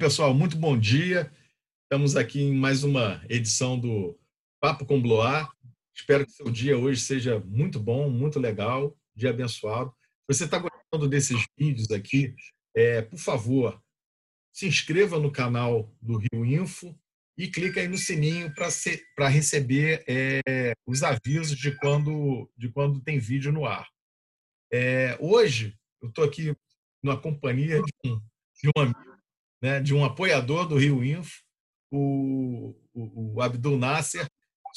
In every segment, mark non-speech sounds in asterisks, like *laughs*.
pessoal, muito bom dia. Estamos aqui em mais uma edição do Papo com Bloar. Espero que seu dia hoje seja muito bom, muito legal, dia abençoado. Se você está gostando desses vídeos aqui, é, por favor, se inscreva no canal do Rio Info e clique aí no sininho para receber é, os avisos de quando, de quando tem vídeo no ar. É, hoje, eu estou aqui na companhia de um, de um amigo né, de um apoiador do Rio Info, o, o, o Abdul Nasser,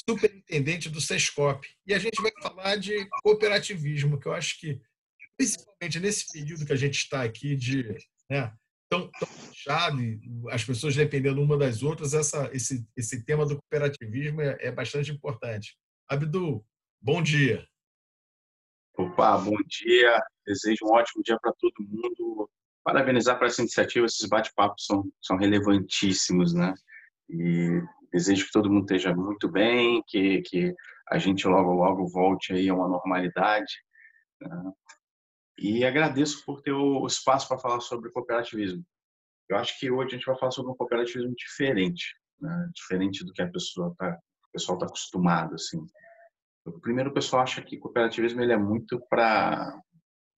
superintendente do SESCOP. E a gente vai falar de cooperativismo, que eu acho que, principalmente nesse período que a gente está aqui de né, tão, tão fechado, as pessoas dependendo uma das outras, essa, esse, esse tema do cooperativismo é, é bastante importante. Abdul, bom dia. Opa, bom dia. Desejo um ótimo dia para todo mundo parabenizar para essa iniciativa, esses bate-papos são, são relevantíssimos, né? E desejo que todo mundo esteja muito bem, que, que a gente logo, logo volte aí a uma normalidade. Né? E agradeço por ter o espaço para falar sobre cooperativismo. Eu acho que hoje a gente vai falar sobre um cooperativismo diferente, né? diferente do que a pessoa tá, o pessoal está acostumado, assim. Primeiro, o pessoal acha que cooperativismo ele é muito para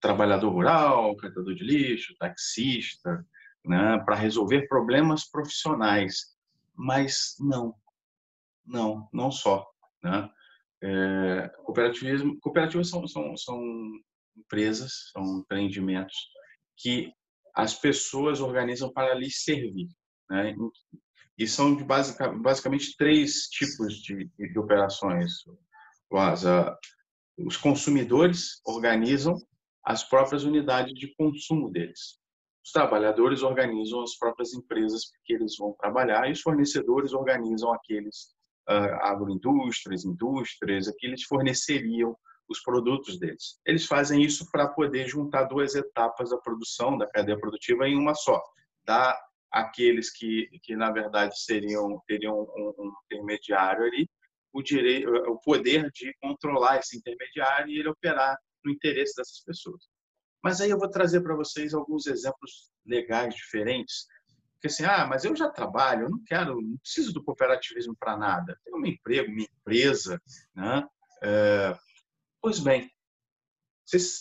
trabalhador rural, catador de lixo, taxista, né, para resolver problemas profissionais. Mas não, não, não só. Né? É, cooperativismo, cooperativas são, são, são empresas, são empreendimentos que as pessoas organizam para lhes servir. Né? E são de basic, basicamente três tipos de, de operações. Os consumidores organizam as próprias unidades de consumo deles. Os trabalhadores organizam as próprias empresas que eles vão trabalhar e os fornecedores organizam aqueles uh, agroindústrias, indústrias, que eles forneceriam os produtos deles. Eles fazem isso para poder juntar duas etapas da produção, da cadeia produtiva, em uma só. Dar aqueles que, que na verdade, seriam teriam um, um intermediário ali, o, direito, o poder de controlar esse intermediário e ele operar no interesse dessas pessoas. Mas aí eu vou trazer para vocês alguns exemplos legais diferentes. Porque assim, ah, mas eu já trabalho, eu não quero, não preciso do cooperativismo para nada. Tenho meu emprego, minha empresa, né? É, pois bem,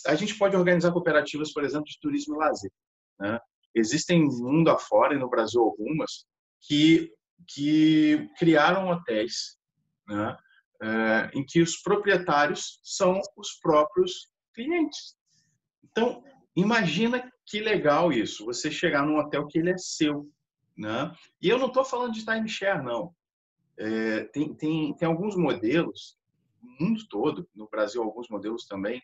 a gente pode organizar cooperativas, por exemplo, de turismo e lazer. Né? Existem mundo afora e no Brasil algumas que que criaram hotéis, né? É, em que os proprietários são os próprios clientes. Então, imagina que legal isso, você chegar num hotel que ele é seu, né? E eu não estou falando de timeshare, não. É, tem, tem, tem alguns modelos, no mundo todo, no Brasil alguns modelos também,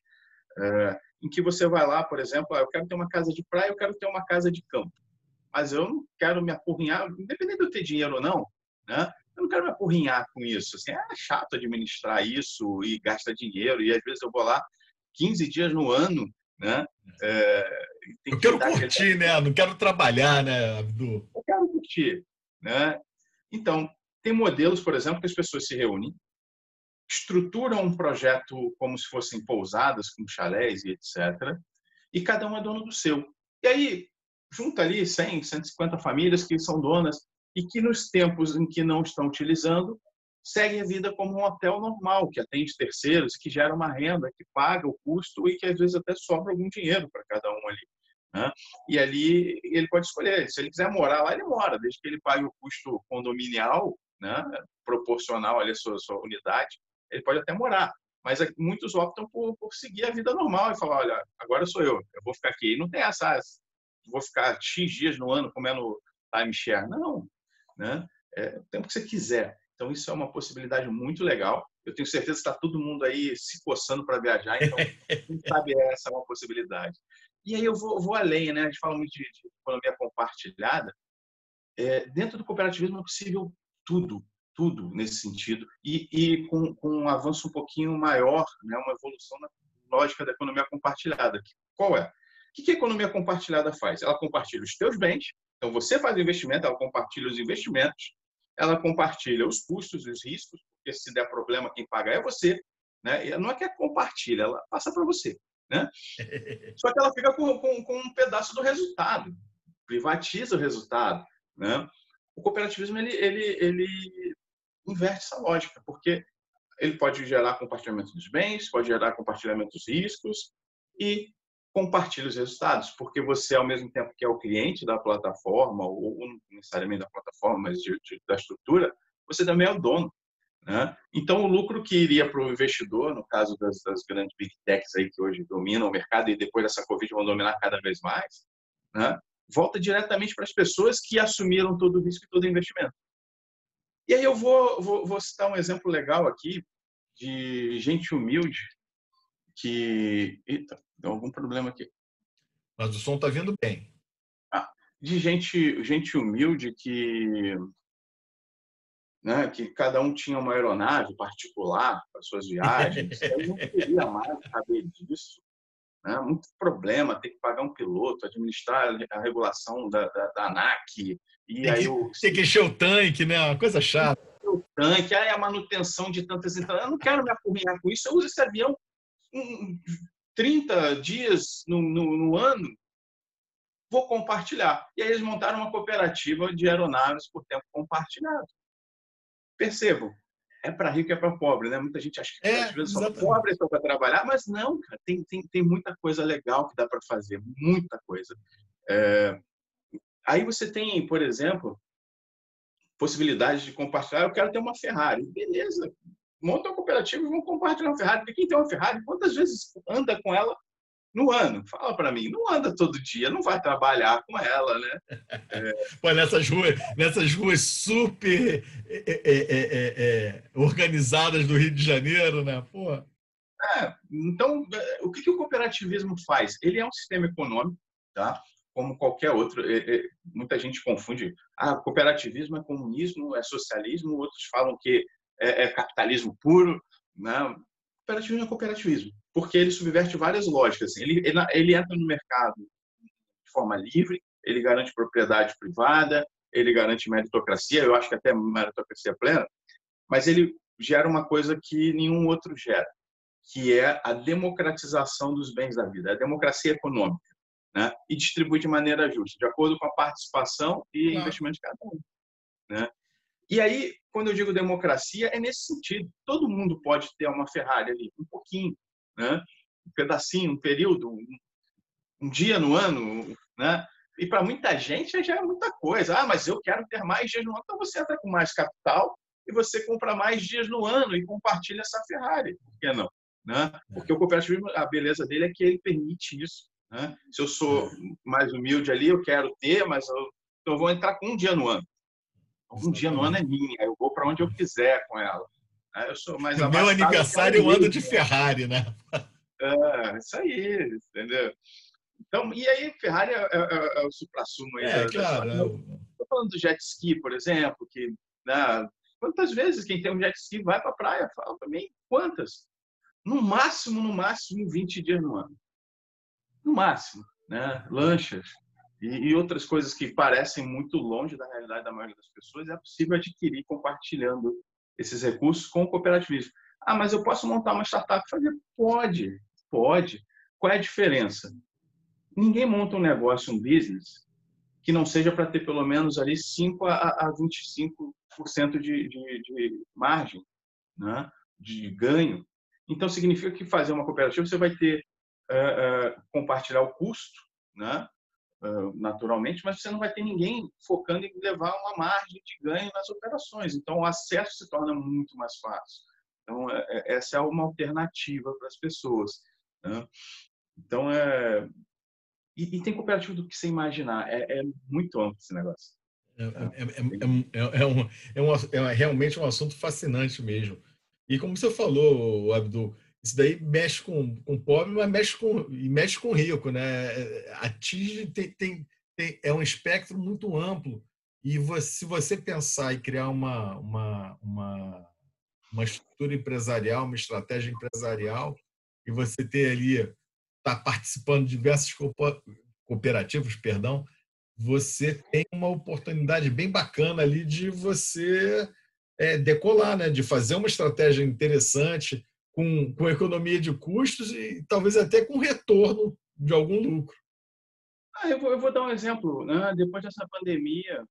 é, em que você vai lá, por exemplo, ah, eu quero ter uma casa de praia, eu quero ter uma casa de campo. Mas eu não quero me apurrinhar, independente de eu ter dinheiro ou não, né? Eu não quero me apurrinhar com isso. Assim, é chato administrar isso e gastar dinheiro. E às vezes eu vou lá, 15 dias no ano, né? É, eu quero curtir, aquele... né? Não quero trabalhar, né, Abdu? Eu quero curtir, né? Então, tem modelos, por exemplo, que as pessoas se reúnem, estruturam um projeto como se fossem pousadas, com chalés e etc. E cada um é dono do seu. E aí, junta ali 100, 150 famílias que são donas e que nos tempos em que não estão utilizando, segue a vida como um hotel normal, que atende terceiros, que gera uma renda, que paga o custo e que às vezes até sobra algum dinheiro para cada um ali. Né? E ali ele pode escolher, se ele quiser morar lá, ele mora, desde que ele pague o custo condominial, né? proporcional ali à sua, sua unidade, ele pode até morar. Mas muitos optam por, por, seguir a vida normal e falar, olha, agora sou eu, eu vou ficar aqui. E não tem essa, vou ficar X dias no ano comendo timeshare. Não, né? É, o tempo que você quiser. Então, isso é uma possibilidade muito legal. Eu tenho certeza que está todo mundo aí se coçando para viajar, então, *laughs* quem sabe essa é uma possibilidade. E aí eu vou, vou além, né? A gente fala muito de, de economia compartilhada. É, dentro do cooperativismo é possível tudo, tudo nesse sentido, e, e com, com, um avanço um pouquinho maior, né? uma evolução na lógica da economia compartilhada. Qual é? O que a economia compartilhada faz? Ela compartilha os teus bens, então você faz o investimento, ela compartilha os investimentos, ela compartilha os custos e os riscos, porque se der problema, quem paga é você. Né? E não é que é compartilha, ela passa para você. Né? *laughs* Só que ela fica com, com, com, um pedaço do resultado, privatiza o resultado. Né? O cooperativismo ele, ele, ele inverte essa lógica, porque ele pode gerar compartilhamento dos bens, pode gerar compartilhamento dos riscos e compartilha os resultados, porque você, ao mesmo tempo que é o cliente da plataforma, ou não necessariamente da plataforma, mas de, de, da estrutura, você também é o dono. Né? Então, o lucro que iria para o investidor, no caso das, das, grandes big techs aí que hoje dominam o mercado e depois dessa Covid vão dominar cada vez mais, né? volta diretamente para as pessoas que assumiram todo o risco e todo o investimento. E aí eu vou, vou, vou citar um exemplo legal aqui de gente humilde que... Eita, deu algum problema aqui. Mas o som está vindo bem. Ah, de gente, gente humilde que né, que cada um tinha uma aeronave particular para suas viagens. *laughs* Eu não queria mais saber disso. Né? Muito problema, ter que pagar um piloto, administrar a regulação da, da, da ANAC. E tem, aí que, tem que encher o tanque, né? Uma coisa chata. O tanque, aí a manutenção de tantas entradas. Eu não quero me apurrinhar com isso. Eu uso esse avião 30 dias no, no, no ano vou compartilhar. E aí eles montaram uma cooperativa de aeronaves por tempo compartilhado percebam, é para rico e é para pobre, né? Muita gente acha que é, às vezes só pobre só para trabalhar, mas não, cara, tem, tem, tem muita coisa legal que dá para fazer, muita coisa. É... Aí você tem, por exemplo, possibilidade de compartilhar. Eu quero ter uma Ferrari, beleza? Monta uma cooperativa e vamos compartilhar uma Ferrari. Porque quem tem uma Ferrari, quantas vezes anda com ela no ano. Fala para mim, não anda todo dia, não vai trabalhar com ela, né? É... *laughs* Pô, nessas ruas, nessas ruas super é é, é, é, é, organizadas do Rio de Janeiro, né? Pô. então, o que, que, o cooperativismo faz? Ele é um sistema econômico, tá? Como qualquer outro. muita gente confunde. Ah, cooperativismo é comunismo, é socialismo. Outros falam que é, capitalismo puro. Né? Cooperativismo é cooperativismo porque ele subverte várias lógicas. Assim. Ele, ele, ele entra no mercado de forma livre, ele garante propriedade privada, ele garante meritocracia, eu acho que até meritocracia plena, mas ele gera uma coisa que nenhum outro gera, que é a democratização dos bens da vida, a democracia econômica, né? E distribui de maneira justa, de acordo com a participação e claro. investimento de cada um, né? E aí, quando eu digo democracia, é nesse sentido. Todo mundo pode ter uma Ferrari ali, um pouquinho, né? um pedacinho, um período, um, um dia no ano, né? E para muita gente já é muita coisa. Ah, mas eu quero ter mais dias no ano. Então você entra com mais capital e você compra mais dias no ano e compartilha essa Ferrari. Por que não? Né? Porque o cooperativismo, a beleza dele é que ele permite isso. Né? Se eu sou mais humilde ali, eu quero ter, mas eu, eu vou entrar com um dia no ano. Um dia no ano é minha, eu vou para onde eu quiser com ela. Né? Eu sou mais meu aniversário eu ando de Ferrari, né? É, isso aí, entendeu? Então, e aí, Ferrari é, é, é, é o supra-sumo aí. É, da, claro. Estou falando do jet ski, por exemplo, que né, quantas vezes quem tem um jet ski vai para a praia? Fala para mim, quantas? No máximo, no máximo, 20 dias no ano. No máximo, né? Lanchas e, e outras coisas que parecem muito longe da realidade da maioria das pessoas, é possível adquirir compartilhando esses recursos com o cooperativismo. Ah, mas eu posso montar uma startup? Fazer? Pode, pode. Qual é a diferença? Ninguém monta um negócio, um business, que não seja para ter pelo menos ali 5 a, 25% de, de, de margem, né? de ganho. Então, significa que fazer uma cooperativa, você vai ter uh, uh, compartilhar o custo, né? Naturalmente, mas você não vai ter ninguém focando em levar uma margem de ganho nas operações. Então, o acesso se torna muito mais fácil. Então, é, é, essa é uma alternativa para as pessoas. Né? Então, é... E, e, tem cooperativo do que você imaginar. É, é muito amplo esse negócio. É, é, um, é, um, é realmente um assunto fascinante mesmo. E como você falou, Abdul, isso daí mexe com, com pobre, mas mexe com, e mexe com rico, né? Atinge, tem, tem, tem, é um espectro muito amplo. E você, se você pensar em criar uma, uma, uma, uma estrutura empresarial, uma estratégia empresarial, e você ter ali, está participando de diversas cooperativas, perdão, você tem uma oportunidade bem bacana ali de você é, decolar, né? de fazer uma estratégia interessante, com, com economia de custos e talvez até com retorno de algum lucro. Ah, eu, vou, eu vou dar um exemplo. Né? Depois dessa pandemia,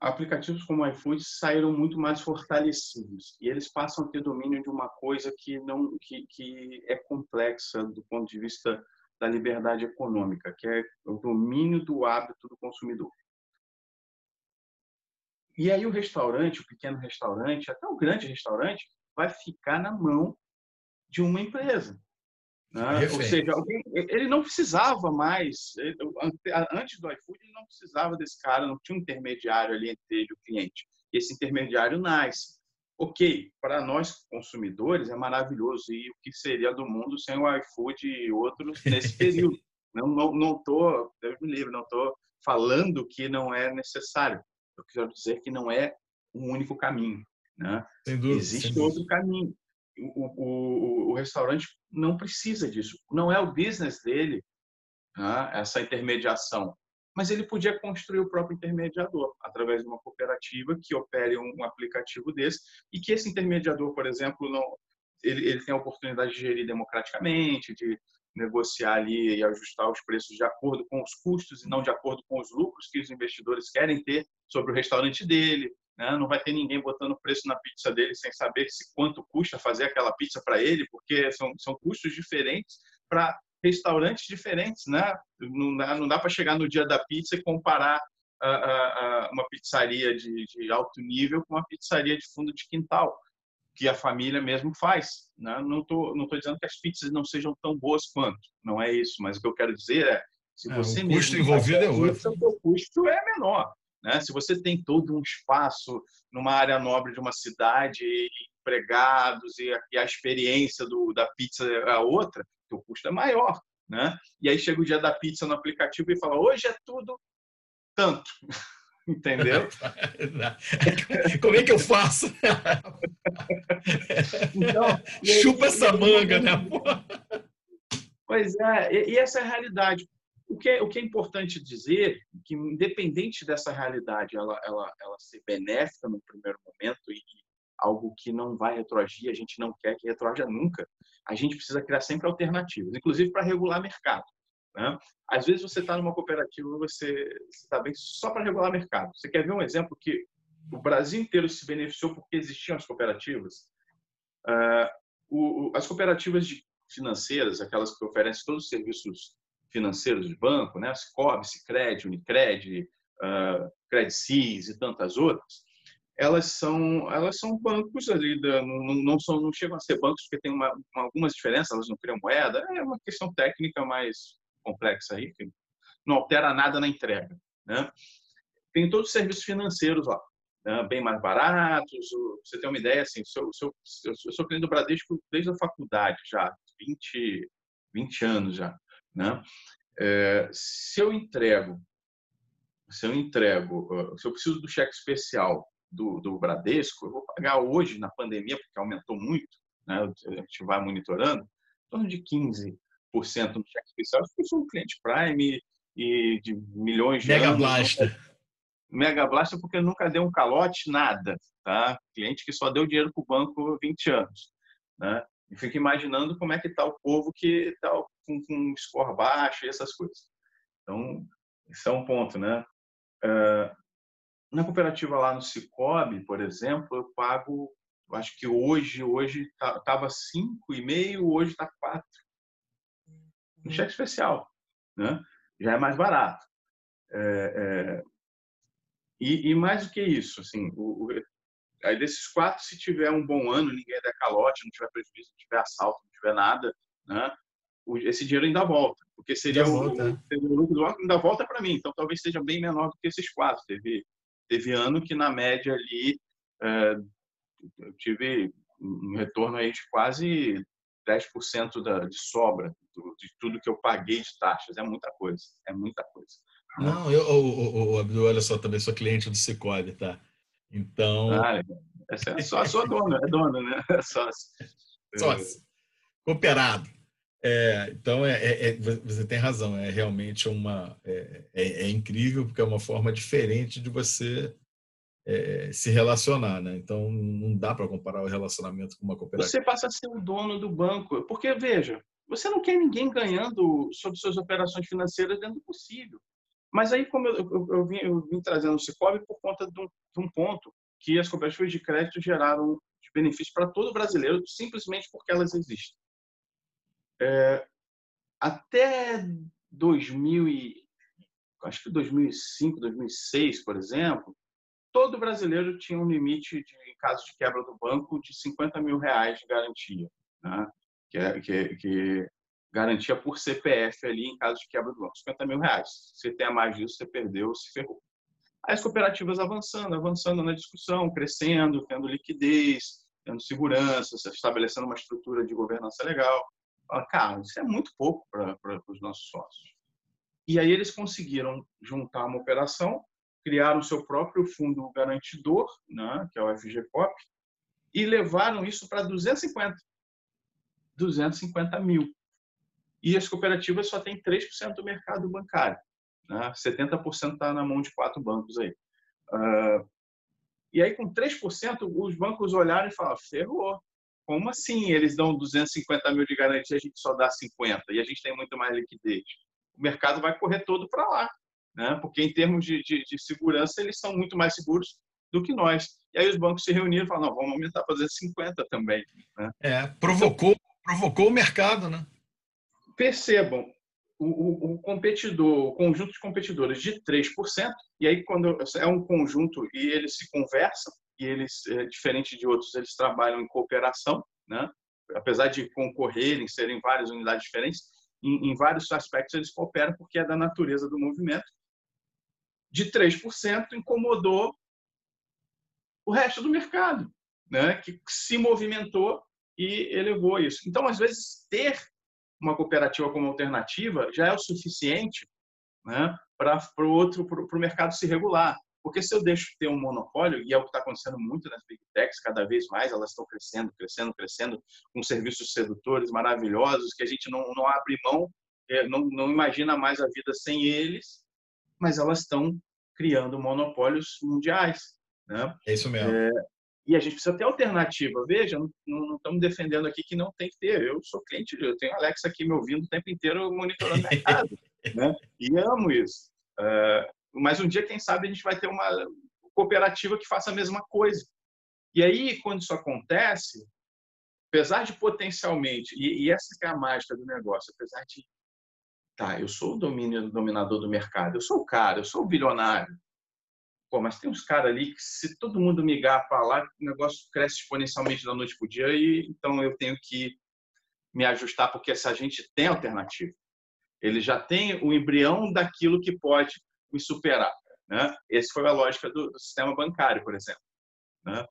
aplicativos como o iFood saíram muito mais fortalecidos e eles passam a ter domínio de uma coisa que não que, que é complexa do ponto de vista da liberdade econômica, que é o domínio do hábito do consumidor. E aí o restaurante, o pequeno restaurante, até o grande restaurante, vai ficar na mão de uma empresa. Né? Ou seja, ele não precisava mais, antes do iFood, ele não precisava desse cara, não tinha um intermediário ali entre ele e o cliente. Esse intermediário nasce. Ok, para nós consumidores é maravilhoso. E o que seria do mundo sem o iFood e outros nesse *laughs* período? não não não tô, Deus me livre, não estou falando que não é necessário. Eu quero dizer que não é um único caminho. Né? Dúvida, Existe outro caminho o, o, o, restaurante não precisa disso. Não é o business dele né, essa intermediação. Mas ele podia construir o próprio intermediador através de uma cooperativa que opere um, aplicativo desse e que esse intermediador, por exemplo, não, ele, ele tem a oportunidade de gerir democraticamente, de negociar ali e ajustar os preços de acordo com os custos e não de acordo com os lucros que os investidores querem ter sobre o restaurante dele. Né? Não vai ter ninguém botando preço na pizza dele sem saber se quanto custa fazer aquela pizza para ele, porque são, são custos diferentes para restaurantes diferentes, né? Não dá, não dá para chegar no dia da pizza e comparar a, a, a uma pizzaria de, de, alto nível com uma pizzaria de fundo de quintal, que a família mesmo faz. Né? Não estou não tô dizendo que as pizzas não sejam tão boas quanto, não é isso, mas o que eu quero dizer é se é, você o custo envolvido é outro. O custo é menor. Né? Se você tem todo um espaço numa área nobre de uma cidade, empregados e a, e a experiência do, da pizza é a outra, o custo é maior. Né? E aí chega o dia da pizza no aplicativo e fala: hoje é tudo tanto. *laughs* Entendeu? *laughs* Como é que eu faço? Então, Chupa essa manga, né? Pois é, e, essa é a realidade. O que, é, o que é importante dizer que, independente dessa realidade, ela, ela, ela ser benéfica no primeiro momento e algo que não vai retroagir, a gente não quer que retroaja nunca, a gente precisa criar sempre alternativas, inclusive para regular mercado. Né? Às vezes você está numa cooperativa, você está bem só para regular mercado. Você quer ver um exemplo que o Brasil inteiro se beneficiou porque existiam as cooperativas? Uh, o, as cooperativas de, financeiras, aquelas que oferecem todos os serviços financeiros de banco, né? Cicobi, Sicredi, Unicred, uh, Credit Suisse e tantas outras, elas são elas são bancos ali da, não, não são não chegam a ser bancos porque tem uma, algumas diferenças elas não criam moeda é uma questão técnica mais complexa aí que não altera nada na entrega né tem todos os serviços financeiros lá né? bem mais baratos você tem uma ideia assim eu sou cliente do Bradesco desde a faculdade já 20 20 anos já né? É, se eu entrego, se eu entrego, se eu preciso do cheque especial do, do Bradesco, eu vou pagar hoje na pandemia, porque aumentou muito, né? a gente vai monitorando, em torno de 15% no cheque especial. Eu sou um cliente Prime e de milhões de Mega Blaster. Mega Blaster porque nunca deu um calote, nada. Tá? Cliente que só deu dinheiro para o banco 20 anos. Né? E fico imaginando como é que está o povo que está com, com score baixo e essas coisas. Então, isso é um ponto, né? Uh, na cooperativa lá no Cicobi, por exemplo, eu pago, eu acho que hoje, hoje estava cinco e meio, hoje está quatro. Um cheque especial, né? Já é mais barato. É, é, e, e, mais do que isso, assim, o, o, aí desses quatro, se tiver um bom ano, ninguém der calote, não tiver prejuízo, não tiver assalto, não tiver nada, né? esse dinheiro ainda volta, porque seria o, o lucro do ainda volta para mim, então talvez seja bem menor do que esses quatro. Teve, teve ano que na média ali é, eu tive um retorno aí de quase 10% da, de sobra do, de tudo que eu paguei de taxas. É muita coisa, é muita coisa. Não, eu, o, o, Abdul, olha só, também sou cliente do Cicobi, tá? Então. Ah, é só a sua dona, é dona, né? *laughs* É sócio. Sócio. Cooperado. É, então, é, é, é você tem razão, é realmente uma. É, é, é, incrível, porque é uma forma diferente de você é, se relacionar, né? Então, não dá para comparar o relacionamento com uma cooperativa. Você passa a ser o dono do banco, porque, veja, você não quer ninguém ganhando sobre suas operações financeiras dentro do possível. Mas aí, como eu, eu, eu, vim, eu vim, trazendo o Cicobi por conta de um, de um, ponto que as cooperativas de crédito geraram de benefício para todo brasileiro, simplesmente porque elas existem. É, até 2000 e, acho que 2005, 2006, por exemplo, todo brasileiro tinha um limite de, em caso de quebra do banco de 50 mil reais de garantia, né? que, é, que, que garantia por CPF ali em caso de quebra do banco, 50 mil reais. Se tem a mais disso, você perdeu, se ferrou. As cooperativas avançando, avançando na discussão, crescendo, tendo liquidez, tendo segurança, estabelecendo uma estrutura de governança legal. Fala, cara, isso é muito pouco para os nossos sócios. E aí eles conseguiram juntar uma operação, criaram o seu próprio fundo garantidor, né, que é o FGCOP, e levaram isso para 250. 250 mil. E as cooperativas só têm 3% do mercado bancário. Né? 70% está na mão de quatro bancos aí. Uh, e aí, com 3%, os bancos olharam e falaram: ferrou. Como assim eles dão 250 mil de garantia, a gente só dá 50 e a gente tem muito mais liquidez? O mercado vai correr todo para lá, né? porque em termos de, de, de, segurança, eles são muito mais seguros do que nós. E aí os bancos se reuniram e falaram: não, vamos aumentar para fazer 50 também. Né? É, provocou, provocou o mercado, né? Percebam, o, o, o, competidor, o conjunto de competidores de 3%, e aí quando é um conjunto e eles se conversam, e eles, é, diferente de outros, eles trabalham em cooperação, né? apesar de concorrerem, serem várias unidades diferentes, em, em vários aspectos eles cooperam porque é da natureza do movimento. De 3% incomodou o resto do mercado, né? que se movimentou e elevou isso. Então, às vezes, ter uma cooperativa como alternativa já é o suficiente né, para o outro para o mercado se regular. Porque se eu deixo de ter um monopólio, e é o que está acontecendo muito nas big techs, cada vez mais elas estão crescendo, crescendo, crescendo, com serviços sedutores maravilhosos, que a gente não, não abre mão, é, não, não imagina mais a vida sem eles, mas elas estão criando monopólios mundiais. Né? É isso mesmo. É, e a gente precisa ter alternativa. Veja, não, não, estamos defendendo aqui que não tem que ter. Eu sou cliente, eu tenho a Alexa aqui me ouvindo o tempo inteiro monitorando o *laughs* mercado. né? E amo isso. Uh, mas um dia, quem sabe, a gente vai ter uma cooperativa que faça a mesma coisa. E aí, quando isso acontece, apesar de potencialmente, e, e essa é a mágica do negócio, apesar de, tá, eu sou o domínio, dominador do mercado, eu sou o cara, eu sou o bilionário, Pô, mas tem uns caras ali que se todo mundo migrar para lá, o negócio cresce exponencialmente da noite para o dia e então eu tenho que me ajustar porque essa gente tem alternativa. Ele já tem o embrião daquilo que pode me superar. Né? Essa foi a lógica do, do sistema bancário, por exemplo. Né?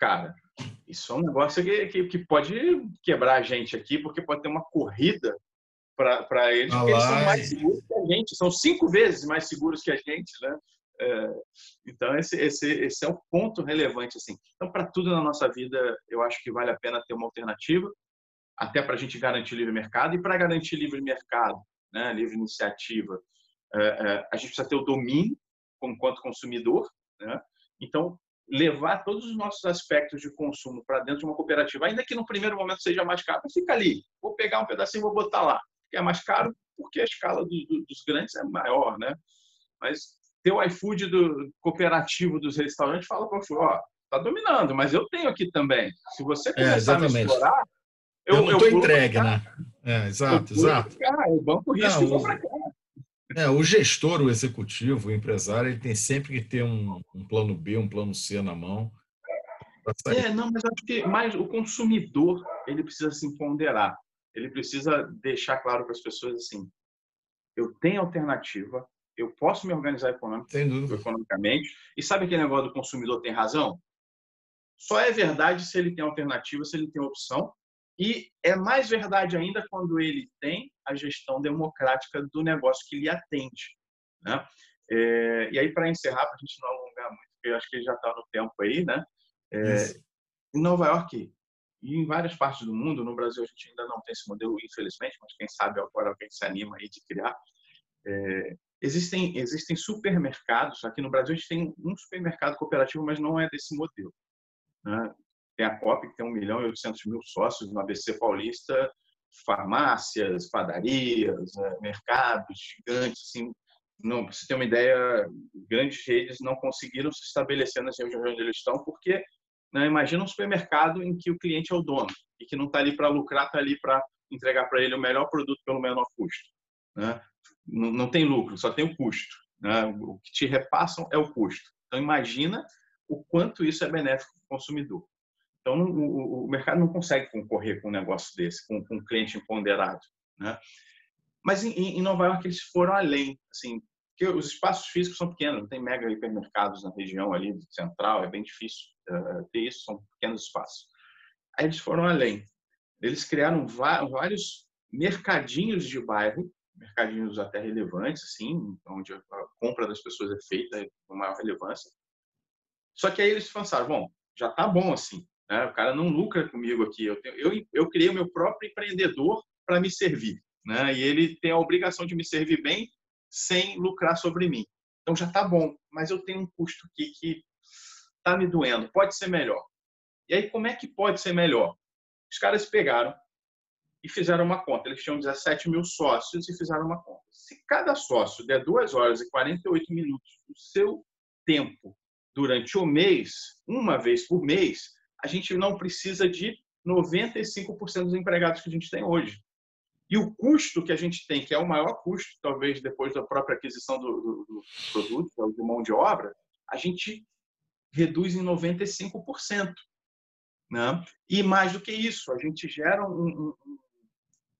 Cara, isso é um negócio que, que, que, pode quebrar a gente aqui, porque pode ter uma corrida para eles, porque eles são mais seguros que a gente, são cinco vezes mais seguros que a gente, né? É, então esse, esse, esse é o ponto relevante assim. Então para tudo na nossa vida eu acho que vale a pena ter uma alternativa, até para a gente garantir livre mercado e para garantir livre mercado, né, livre iniciativa, é, é, a gente precisa ter o domínio enquanto consumidor, né? Então levar todos os nossos aspectos de consumo para dentro de uma cooperativa, ainda que no primeiro momento seja mais caro, fica ali. Vou pegar um pedacinho, vou botar lá. Que é mais caro porque a escala do, do, dos grandes é maior, né? Mas ter o iFood do cooperativo dos restaurantes fala para o ó, tá dominando, mas eu tenho aqui também. Se você é, começar é, a me explorar, eu, eu não estou entregue, né? É, exato, eu exato. Cá, eu banco risco não, e para cá. É, o gestor, o executivo, o empresário, ele tem sempre que ter um, um plano B, um plano C na mão. É, não, mas acho que mais o consumidor ele precisa se ponderar. Ele precisa deixar claro para as pessoas assim: eu tenho alternativa, eu posso me organizar economicamente. E sabe aquele negócio do consumidor tem razão? Só é verdade se ele tem alternativa, se ele tem opção. E é mais verdade ainda quando ele tem a gestão democrática do negócio que lhe atende. Né? É, e aí, para encerrar, para a gente não alongar muito, porque eu acho que já está no tempo aí, né? É, em Nova York e em várias partes do mundo, no Brasil a gente ainda não tem esse modelo, infelizmente, mas quem sabe agora alguém se anima aí de criar. É, Existem, existem supermercados, aqui no Brasil a gente tem um supermercado cooperativo, mas não é desse modelo. Né? Tem a COP, que tem 1 milhão e 800 mil sócios no ABC Paulista, farmácias, padarias, né? mercados gigantes, assim, não, para você ter uma ideia, grandes redes não conseguiram se estabelecer nas regiões onde eles estão, porque né, imagina um supermercado em que o cliente é o dono e que não está ali para lucrar, está ali para entregar para ele o melhor produto pelo menor custo. Né? Não, não, tem lucro, só tem o custo. Né? O que te repassam é o custo. Então imagina o quanto isso é benéfico para o consumidor. Então o, o, mercado não consegue concorrer com um negócio desse, com, com um cliente empoderado. Né? Mas em, em Nova York eles foram além, assim, porque os espaços físicos são pequenos, não tem mega hipermercados na região ali central, é bem difícil uh, ter isso, são pequenos espaços. Aí eles foram além. Eles criaram vários mercadinhos de bairro, mercadinhos até relevantes, assim, onde a compra das pessoas é feita com maior relevância. Só que aí eles pensaram, bom, já tá bom assim, né? O cara não lucra comigo aqui. Eu, tenho, eu, eu criei o meu próprio empreendedor para me servir, né? E ele tem a obrigação de me servir bem sem lucrar sobre mim. Então já está bom, mas eu tenho um custo aqui que está me doendo. Pode ser melhor. E aí, como é que pode ser melhor? Os caras pegaram e fizeram uma conta. Eles tinham 17 mil sócios e fizeram uma conta. Se cada sócio der 2 horas e 48 minutos do seu tempo durante o mês, uma vez por mês, a gente não precisa de 95% dos empregados que a gente tem hoje. E o custo que a gente tem, que é o maior custo, talvez depois da própria aquisição do, do, do produto, de mão de obra, a gente reduz em 95%. Né? E mais do que isso, a gente gera um, um,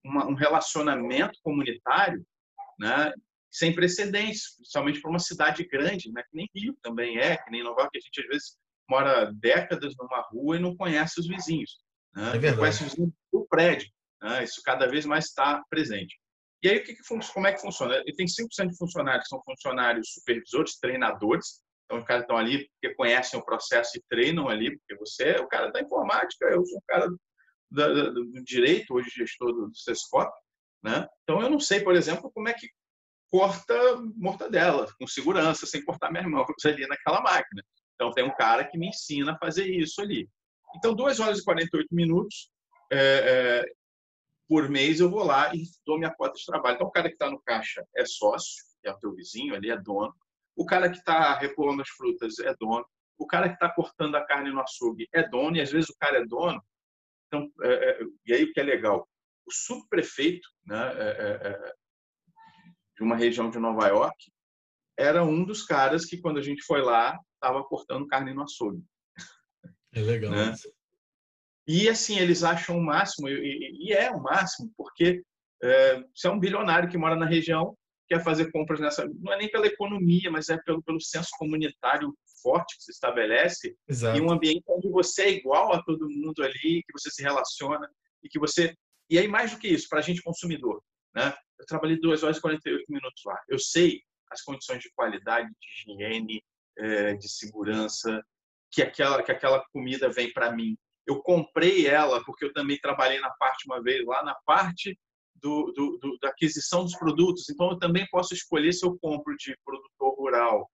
um relacionamento comunitário né, sem precedentes, principalmente para uma cidade grande, né, que nem Rio também é, que nem Nova York, a gente às vezes mora décadas numa rua e não conhece os vizinhos. Né? É conhece os vizinhos do prédio. Né? Isso cada vez mais está presente. E aí, o que que, como é que funciona? Ele tem 5% de funcionários que são funcionários supervisores, treinadores. Então, os caras estão ali porque conhecem o processo e treinam ali, porque você é o cara da informática, eu sou o cara do, do direito, hoje gestor do, do. Né? Então, eu não sei, por exemplo, como é que corta mortadela com segurança, sem cortar minhas mãos *laughs* ali naquela máquina. Então, tem um cara que me ensina a fazer isso ali. Então, 2 horas e 48 minutos, é, é, por mês eu vou lá e dou minha cota de trabalho. Então, o cara que está no caixa é sócio, é o teu vizinho, ali é dono. O cara que está repolando as frutas é dono. O cara que está cortando a carne no açougue é dono, e às vezes o cara é dono. Então, é, é, e aí o que é legal? O subprefeito né, é, é, é de uma região de Nova York era um dos caras que, quando a gente foi lá, estava cortando carne no açougue. É legal. Né? E assim, eles acham o máximo, e, e é o máximo, porque é, você é um bilionário que mora na região, quer fazer compras nessa. Não é nem pela economia, mas é pelo, pelo senso comunitário forte que se estabelece Exato. e um ambiente onde você é igual a todo mundo ali, que você se relaciona e que você. E aí, mais do que isso, para a gente consumidor. Né? Eu trabalhei 2 horas e 48 minutos lá. Eu sei as condições de qualidade, de higiene, é, de segurança, que aquela, que aquela comida vem para mim eu comprei ela porque eu também trabalhei na parte uma vez lá na parte do, do, do, da aquisição dos produtos. Então eu também posso escolher se eu compro de produtor rural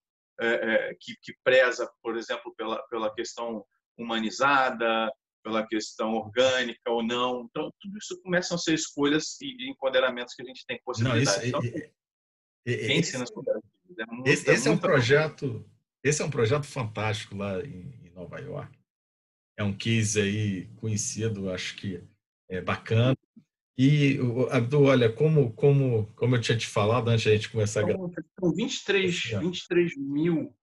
que, que preza, por exemplo, pela pela questão humanizada, pela questão orgânica ou não. Então tudo isso começam a ser escolhas e empoderamentos que a gente tem possibilidade. Não, isso, então, pense nas é esse, esse é um projeto, esse é um projeto fantástico lá em, em Nova York é um case aí conhecido, acho que é bacana. E, Abdul, olha, como, como, como eu tinha te falado antes da gente começar a gravar. São 23, 23 mil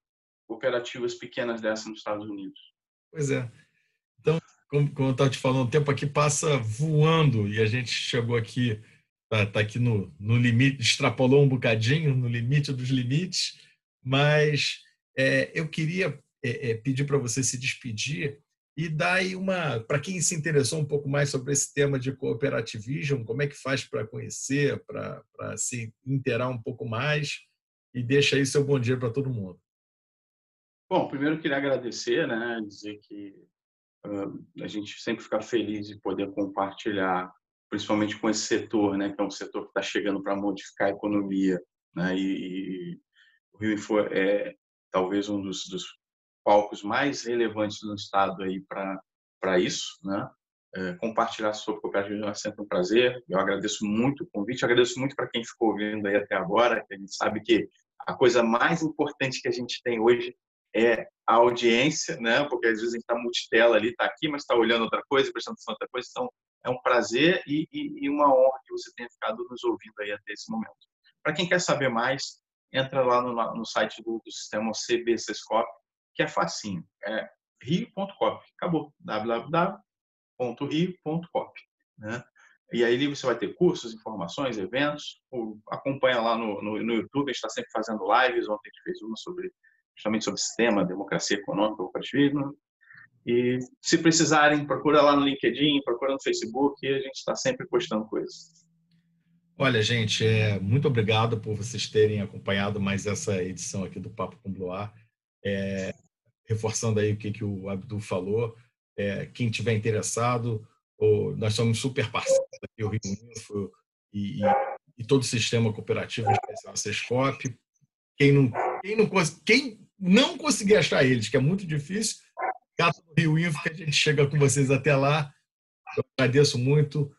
cooperativas pequenas dessas nos Estados Unidos. Pois é. Então, como, como eu estava te falando, o tempo aqui passa voando e a gente chegou aqui, está tá aqui no, no limite, extrapolou um bocadinho, no limite dos limites, mas é, eu queria é, é, pedir para você se despedir e daí uma, para quem se interessou um pouco mais sobre esse tema de cooperativismo, como é que faz para conhecer, para se inteirar um pouco mais? E deixa aí seu bom dia para todo mundo. Bom, primeiro queria agradecer, né, dizer que uh, a gente sempre fica feliz de poder compartilhar, principalmente com esse setor, né, que é um setor que está chegando para modificar a economia, né, e, e o Rio Info é talvez um dos, dos palcos mais relevantes no estado aí para isso, né? É, compartilhar sobre cooperativa é sempre um prazer. Eu agradeço muito o convite, agradeço muito para quem ficou ouvindo aí até agora, que a gente sabe que a coisa mais importante que a gente tem hoje é a audiência, né? Porque às vezes a gente está multitela ali, está aqui, mas está olhando outra coisa, prestando atenção outra coisa. Então, é um prazer e, e, e, uma honra que você tenha ficado nos ouvindo aí até esse momento. Para quem quer saber mais, entra lá no, no site do, do sistema CBCSCOP, que é facinho. É rio.cop. Acabou. www.rio.cop. Né? E aí você vai ter cursos, informações, eventos. Acompanha lá no, no, no YouTube, a gente está sempre fazendo lives. Ontem a gente fez uma sobre justamente sobre sistema, democracia econômica, cooperativismo. E se precisarem, procura lá no LinkedIn, procura no Facebook, a gente está sempre postando coisas. Olha, gente, é, muito obrigado por vocês terem acompanhado mais essa edição aqui do Papo com Bloar. É, reforçando aí o que, que o Abdul falou, é, quem tiver interessado, ou, nós somos super parceiros aqui, o Rio Info e, e, e todo o sistema cooperativo, especial Sescop. Quem não, quem, não, quem não conseguir achar eles, que é muito difícil, do Rio Info, que a gente chega com vocês até lá. Eu agradeço muito.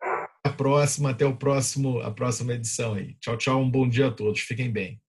Até a próxima, até o próximo, a próxima edição aí. Tchau, tchau, um bom dia a todos. Fiquem bem.